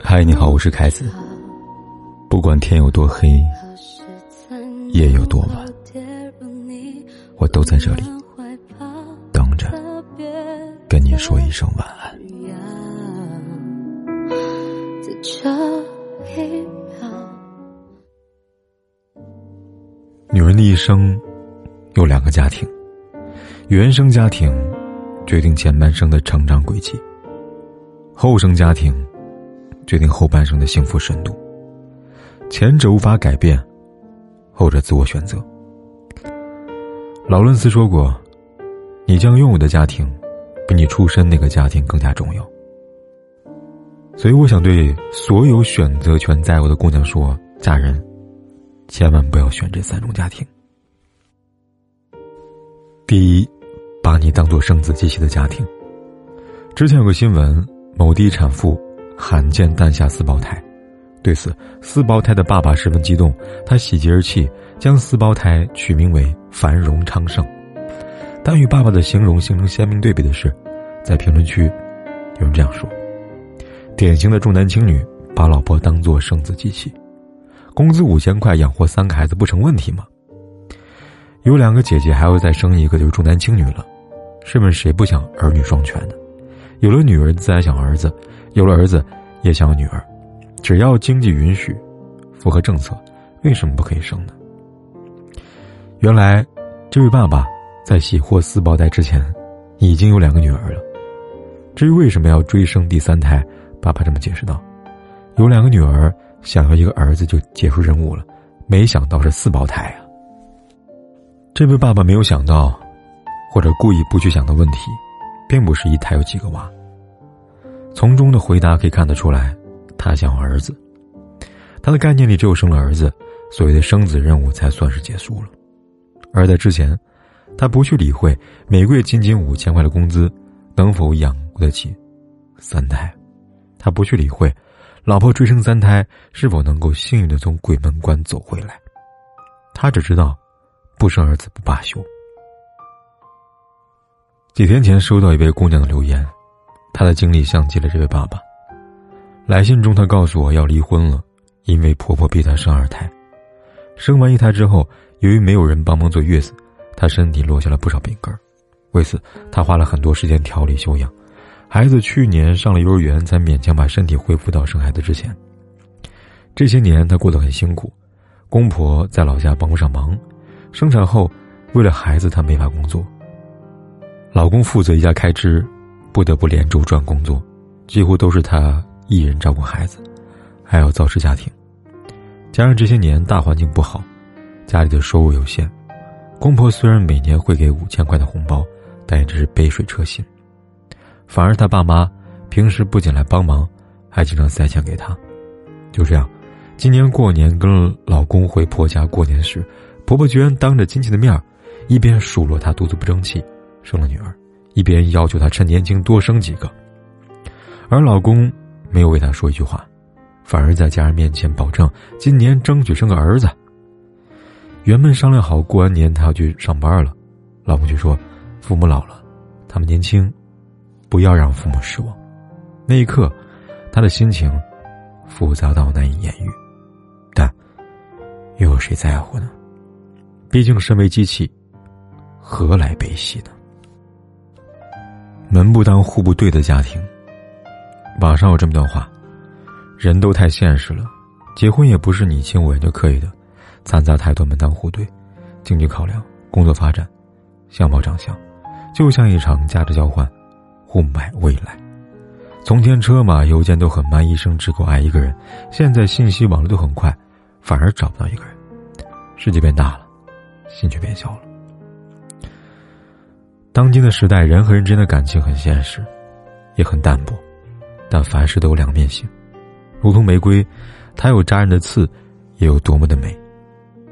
嗨，你好，我是凯子。不管天有多黑，夜有多晚，我都在这里等着跟你说一声晚安。女人的一生有两个家庭，原生家庭决定前半生的成长轨迹，后生家庭。决定后半生的幸福深度。前者无法改变，后者自我选择。劳伦斯说过：“你将拥有的家庭，比你出身那个家庭更加重要。”所以，我想对所有选择权在握的姑娘说：嫁人，千万不要选这三种家庭。第一，把你当做生子机器的家庭。之前有个新闻，某地产妇。罕见诞下四胞胎，对此四胞胎的爸爸十分激动，他喜极而泣，将四胞胎取名为繁荣昌盛。但与爸爸的形容形成鲜明对比的是，在评论区，有人这样说：典型的重男轻女，把老婆当做生子机器，工资五千块养活三个孩子不成问题吗？有两个姐姐还要再生一个，就是重男轻女了。试问谁不想儿女双全呢？有了女儿，自然想儿子。有了儿子，也想要女儿，只要经济允许，符合政策，为什么不可以生呢？原来，这位爸爸在喜获四胞胎之前，已经有两个女儿了。至于为什么要追生第三胎，爸爸这么解释道：“有两个女儿，想要一个儿子就结束任务了，没想到是四胞胎啊。”这位爸爸没有想到，或者故意不去想的问题，并不是一胎有几个娃。从中的回答可以看得出来，他想儿子。他的概念里只有生了儿子，所谓的生子任务才算是结束了。而在之前，他不去理会每个月仅仅五千块的工资能否养得起三胎，他不去理会老婆追生三胎是否能够幸运的从鬼门关走回来。他只知道，不生儿子不罢休。几天前收到一位姑娘的留言。她的经历像极了这位爸爸。来信中，她告诉我要离婚了，因为婆婆逼她生二胎。生完一胎之后，由于没有人帮忙坐月子，她身体落下了不少病根为此，他花了很多时间调理休养。孩子去年上了幼儿园，才勉强把身体恢复到生孩子之前。这些年，他过得很辛苦，公婆在老家帮不上忙。生产后，为了孩子，他没法工作。老公负责一家开支。不得不连轴转工作，几乎都是他一人照顾孩子，还要操持家庭。加上这些年大环境不好，家里的收入有限，公婆虽然每年会给五千块的红包，但也只是杯水车薪。反而他爸妈平时不仅来帮忙，还经常塞钱给他。就这样，今年过年跟老公回婆家过年时，婆婆居然当着亲戚的面一边数落她肚子不争气，生了女儿。一边要求她趁年轻多生几个，而老公没有为她说一句话，反而在家人面前保证今年争取生个儿子。原本商量好过完年他要去上班了，老公却说：“父母老了，他们年轻，不要让父母失望。”那一刻，他的心情复杂到难以言喻，但又有谁在乎呢？毕竟身为机器，何来悲喜呢？门不当户不对的家庭。网上有这么段话：人都太现实了，结婚也不是你情我愿就可以的，掺杂太多门当户对、经济考量、工作发展、相貌长相，就像一场价值交换，互买未来。从前车马邮件都很慢，一生只够爱一个人；现在信息网络都很快，反而找不到一个人。世界变大了，心却变小了。当今的时代，人和人之间的感情很现实，也很淡薄，但凡事都有两面性，如同玫瑰，它有扎人的刺，也有多么的美。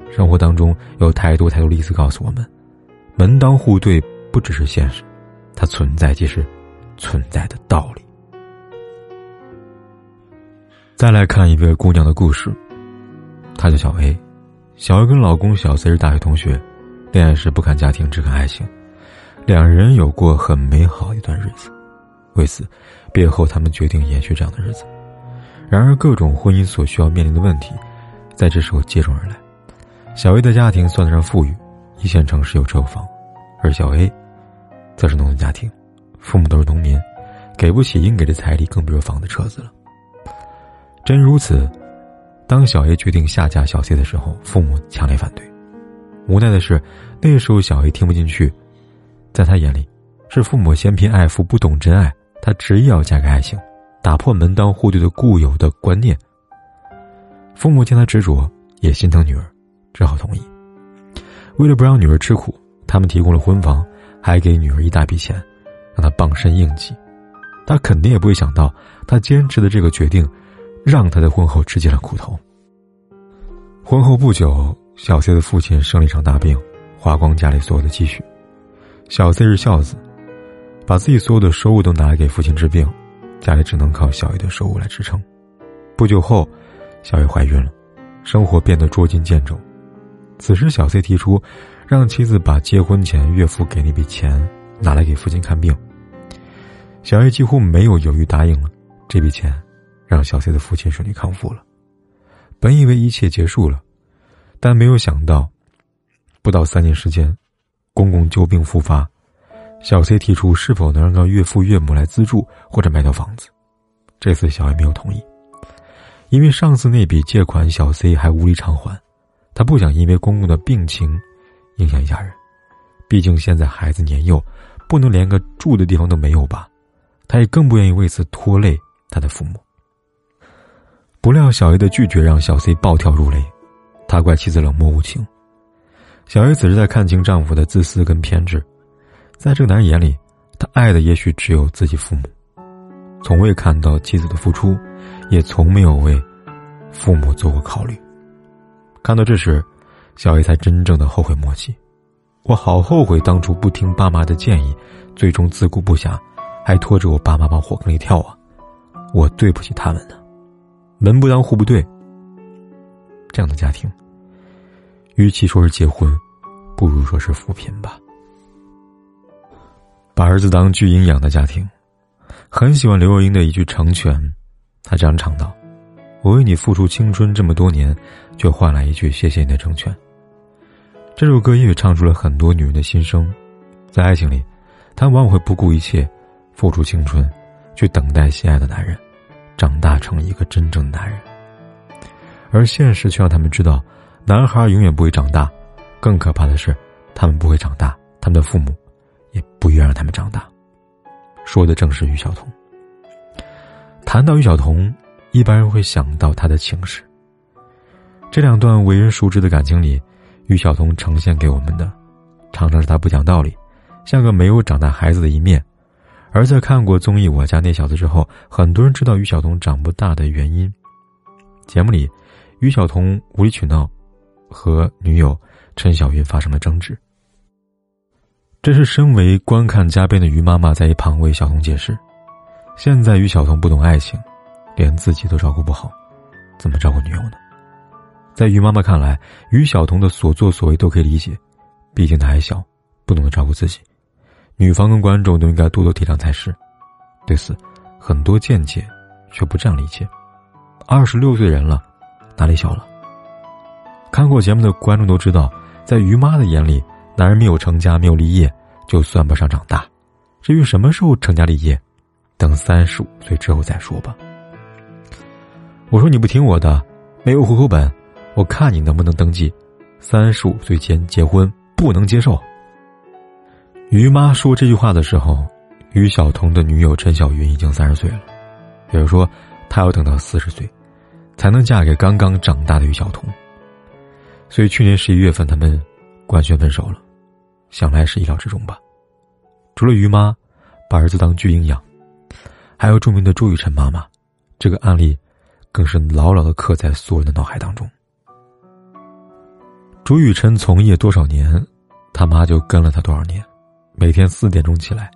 生活当中有太多太多例子告诉我们，门当户对不只是现实，它存在即是存在的道理。再来看一位姑娘的故事，她叫小 A，小 A 跟老公小 C 是大学同学，恋爱时不看家庭，只看爱情。两人有过很美好一段日子，为此，毕业后他们决定延续这样的日子。然而，各种婚姻所需要面临的问题，在这时候接踵而来。小 A 的家庭算得上富裕，一线城市有车有房，而小 A，则是农村家庭，父母都是农民，给不起应给的彩礼，更别说房子车子了。真如此，当小 A 决定下嫁小 C 的时候，父母强烈反对。无奈的是，那时候小 A 听不进去，在他眼里，是父母嫌贫爱富，不懂真爱，他执意要嫁给爱情，打破门当户对的固有的观念。父母见他执着，也心疼女儿，只好同意。为了不让女儿吃苦，他们提供了婚房，还给女儿一大笔钱，让她傍身应急。他肯定也不会想到，他坚持的这个决定，让他在婚后吃尽了苦头。婚后不久。小 C 的父亲生了一场大病，花光家里所有的积蓄。小 C 是孝子，把自己所有的收入都拿来给父亲治病，家里只能靠小 A 的收入来支撑。不久后，小 A 怀孕了，生活变得捉襟见肘。此时，小 C 提出让妻子把结婚前岳父给那笔钱拿来给父亲看病。小 A 几乎没有犹豫答应了。这笔钱让小 C 的父亲顺利康复了。本以为一切结束了。但没有想到，不到三年时间，公公旧病复发，小 C 提出是否能让岳父岳母来资助或者卖掉房子。这次小 A 没有同意，因为上次那笔借款小 C 还无力偿还，他不想因为公公的病情影响一家人。毕竟现在孩子年幼，不能连个住的地方都没有吧？他也更不愿意为此拖累他的父母。不料小 A 的拒绝让小 C 暴跳如雷。他怪妻子冷漠无情，小 A 此时在看清丈夫的自私跟偏执，在这个男人眼里，他爱的也许只有自己父母，从未看到妻子的付出，也从没有为父母做过考虑。看到这时，小 A 才真正的后悔莫及。我好后悔当初不听爸妈的建议，最终自顾不暇，还拖着我爸妈往火坑里跳啊！我对不起他们呢，门不当户不对。这样的家庭，与其说是结婚，不如说是扶贫吧。把儿子当巨婴养的家庭，很喜欢刘若英的一句成全，她这样唱道：“我为你付出青春这么多年，却换来一句谢谢你的成全。”这首歌也唱出了很多女人的心声，在爱情里，她往往会不顾一切，付出青春，去等待心爱的男人，长大成一个真正的男人。而现实却让他们知道，男孩永远不会长大，更可怕的是，他们不会长大，他们的父母也不愿让他们长大。说的正是于晓彤。谈到于晓彤，一般人会想到他的情史。这两段为人熟知的感情里，于晓彤呈现给我们的，常常是他不讲道理，像个没有长大孩子的一面。而在看过综艺《我家那小子》之后，很多人知道于晓彤长不大的原因。节目里。于晓彤无理取闹，和女友陈小云发生了争执。这是身为观看嘉宾的于妈妈在一旁为小彤解释：现在于晓彤不懂爱情，连自己都照顾不好，怎么照顾女友呢？在于妈妈看来，于晓彤的所作所为都可以理解，毕竟她还小，不懂得照顾自己。女方跟观众都应该多多体谅才是。对此，很多见解却不这样理解。二十六岁人了。哪里小了？看过节目的观众都知道，在于妈的眼里，男人没有成家、没有立业，就算不上长大。至于什么时候成家立业，等三十五岁之后再说吧。我说你不听我的，没有户口本，我看你能不能登记。三十五岁前结婚不能接受。于妈说这句话的时候，于小彤的女友陈小云已经三十岁了，也就是说，她要等到四十岁。才能嫁给刚刚长大的于晓彤。所以去年十一月份，他们官宣分手了，想来是意料之中吧。除了于妈把儿子当巨婴养，还有著名的朱雨辰妈妈，这个案例更是牢牢的刻在所有人的脑海当中。朱雨辰从业多少年，他妈就跟了他多少年，每天四点钟起来，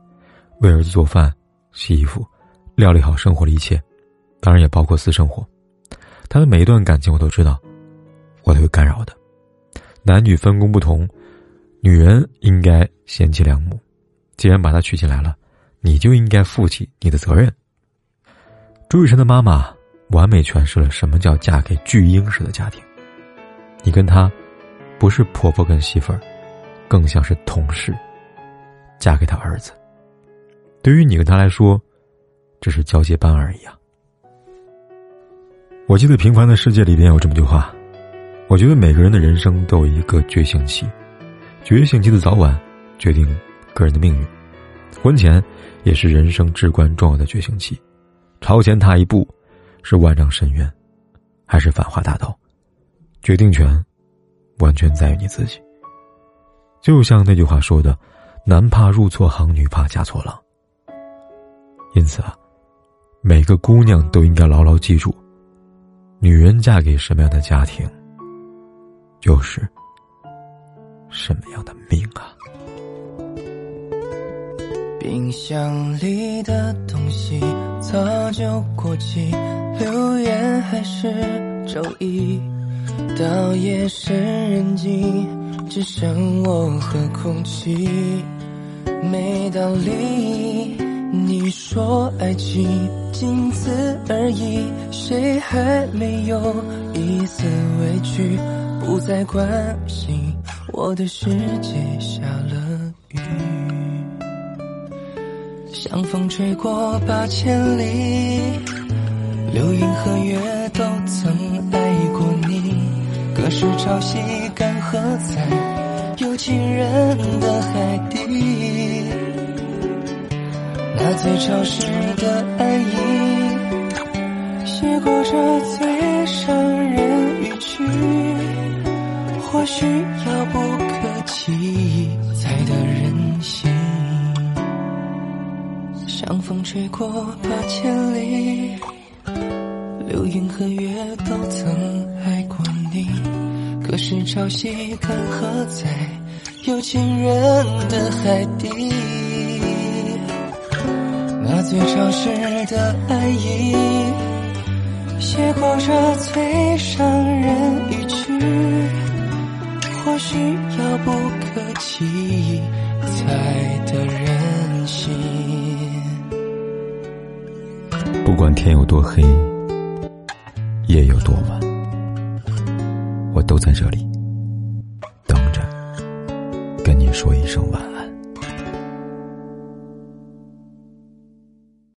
为儿子做饭、洗衣服，料理好生活的一切，当然也包括私生活。他的每一段感情我都知道，我都会干扰的。男女分工不同，女人应该贤妻良母。既然把她娶进来了，你就应该负起你的责任。朱雨辰的妈妈完美诠释了什么叫嫁给巨婴式的家庭。你跟他，不是婆婆跟媳妇儿，更像是同事。嫁给他儿子，对于你跟他来说，只是交接班而已啊。我记得《平凡的世界》里边有这么句话，我觉得每个人的人生都有一个觉醒期，觉醒期的早晚决定个人的命运。婚前也是人生至关重要的觉醒期，朝前踏一步，是万丈深渊，还是繁华大道？决定权完全在于你自己。就像那句话说的：“男怕入错行，女怕嫁错郎。”因此啊，每个姑娘都应该牢牢记住：女人嫁给什么样的家庭，就是什么样的命啊！冰箱里的东西早就过期，留言还是周一。到夜深人静，只剩我和空气，没道理。你说爱情仅此而已，谁还没有一丝委屈？不再关心我的世界下了雨，像风吹过八千里，流云和月都曾爱过你。可是潮汐干涸在有情人的海底，那最潮湿的爱意，写过这最伤人。或许遥不可及才得人心，像风吹过八千里，流云和月都曾爱过你。可是潮汐干涸在有情人的海底，那最潮湿的爱意，写过这最伤人多黑，夜有多晚。我都在这里